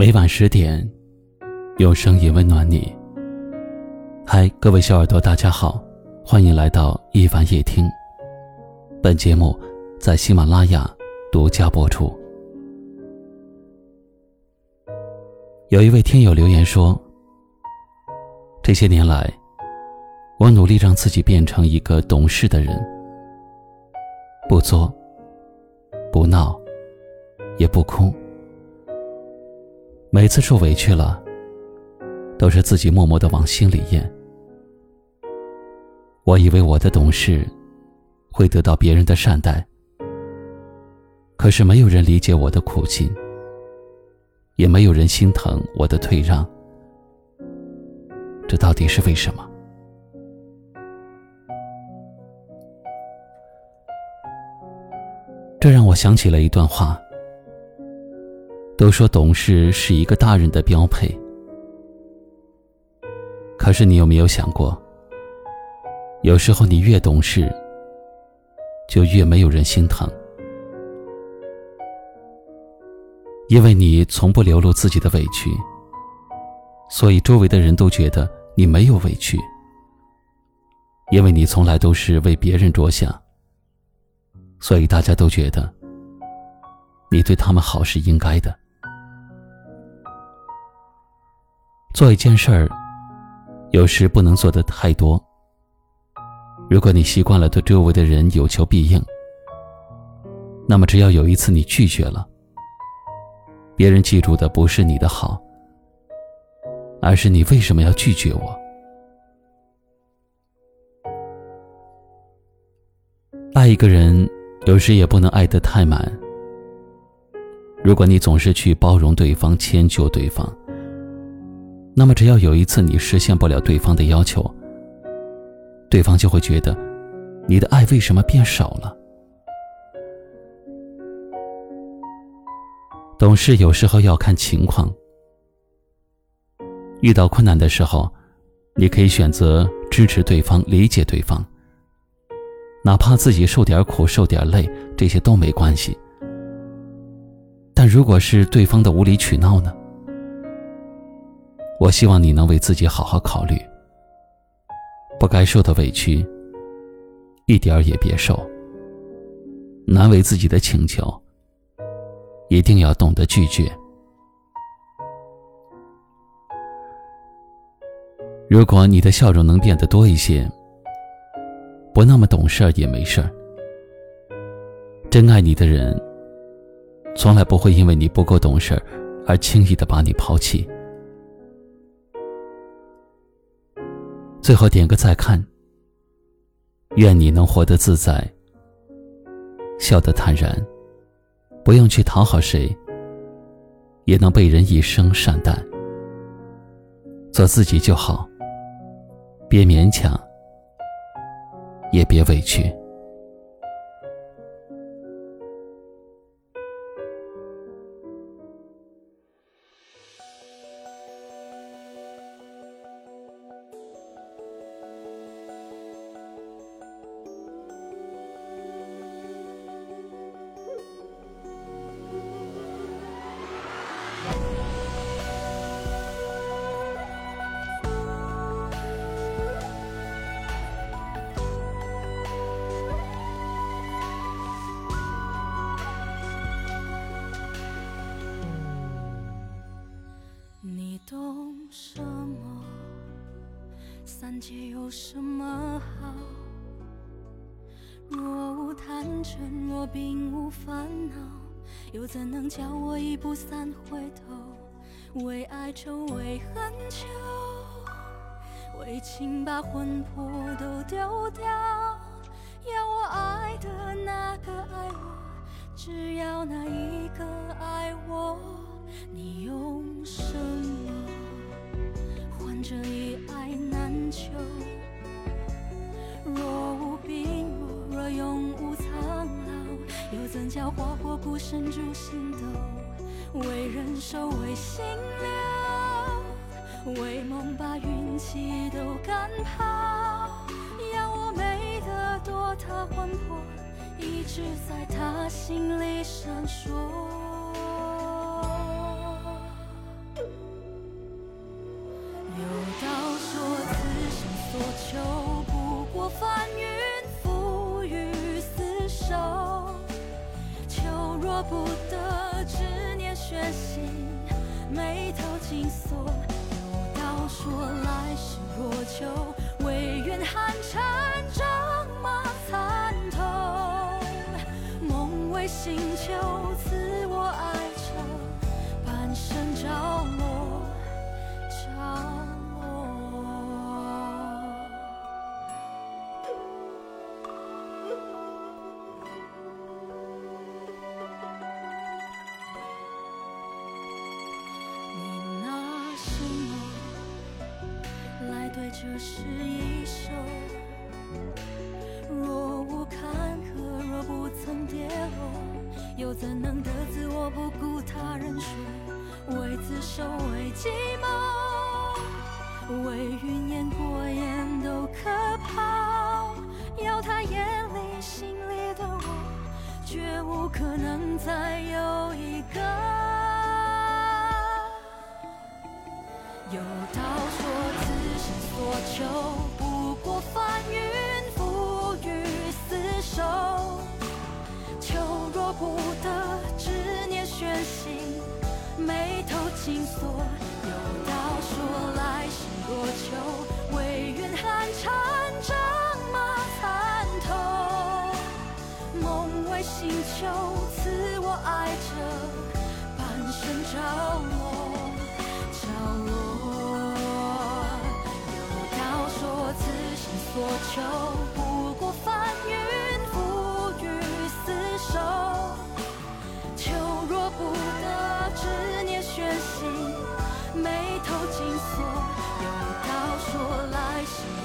每晚十点，用声音温暖你。嗨，各位小耳朵，大家好，欢迎来到一凡夜听。本节目在喜马拉雅独家播出。有一位听友留言说：“这些年来，我努力让自己变成一个懂事的人，不作，不闹，也不哭。”每次受委屈了，都是自己默默的往心里咽。我以为我的懂事会得到别人的善待，可是没有人理解我的苦心，也没有人心疼我的退让。这到底是为什么？这让我想起了一段话。都说懂事是一个大人的标配，可是你有没有想过，有时候你越懂事，就越没有人心疼，因为你从不流露自己的委屈，所以周围的人都觉得你没有委屈，因为你从来都是为别人着想，所以大家都觉得你对他们好是应该的。做一件事儿，有时不能做的太多。如果你习惯了对周围的人有求必应，那么只要有一次你拒绝了，别人记住的不是你的好，而是你为什么要拒绝我。爱一个人，有时也不能爱得太满。如果你总是去包容对方、迁就对方，那么，只要有一次你实现不了对方的要求，对方就会觉得你的爱为什么变少了？懂事有时候要看情况，遇到困难的时候，你可以选择支持对方、理解对方，哪怕自己受点苦、受点累，这些都没关系。但如果是对方的无理取闹呢？我希望你能为自己好好考虑，不该受的委屈，一点儿也别受。难为自己的请求，一定要懂得拒绝。如果你的笑容能变得多一些，不那么懂事儿也没事儿。真爱你的人，从来不会因为你不够懂事儿而轻易的把你抛弃。最后点个再看。愿你能活得自在，笑得坦然，不用去讨好谁，也能被人一生善待。做自己就好，别勉强，也别委屈。界有什么好？若无贪嗔，若并无烦恼，又怎能叫我一步三回头？为爱愁，为恨求，为情把魂魄都丢掉。要我爱的那个爱我，只要那一个爱我，你用什么这一爱难求？若无病弱，若永无苍老，又怎叫花火孤身逐星斗？为人守，为心留，为梦把运气都赶跑。要我美得多，他魂魄一直在他心里闪烁。不得，执念悬心，眉头紧锁。有道说来世若求，一首？若无坎坷，若不曾跌落，又怎能得自我不顾他人说？为自守，为寂寞，为云烟过眼都可抛。要他眼里心里的我，绝无可能再有星球，赐我爱着，半生着落，着落。有道说，此生所求，不过翻云覆雨厮守。求若不得，执念悬心，眉头紧锁。有道说，来世若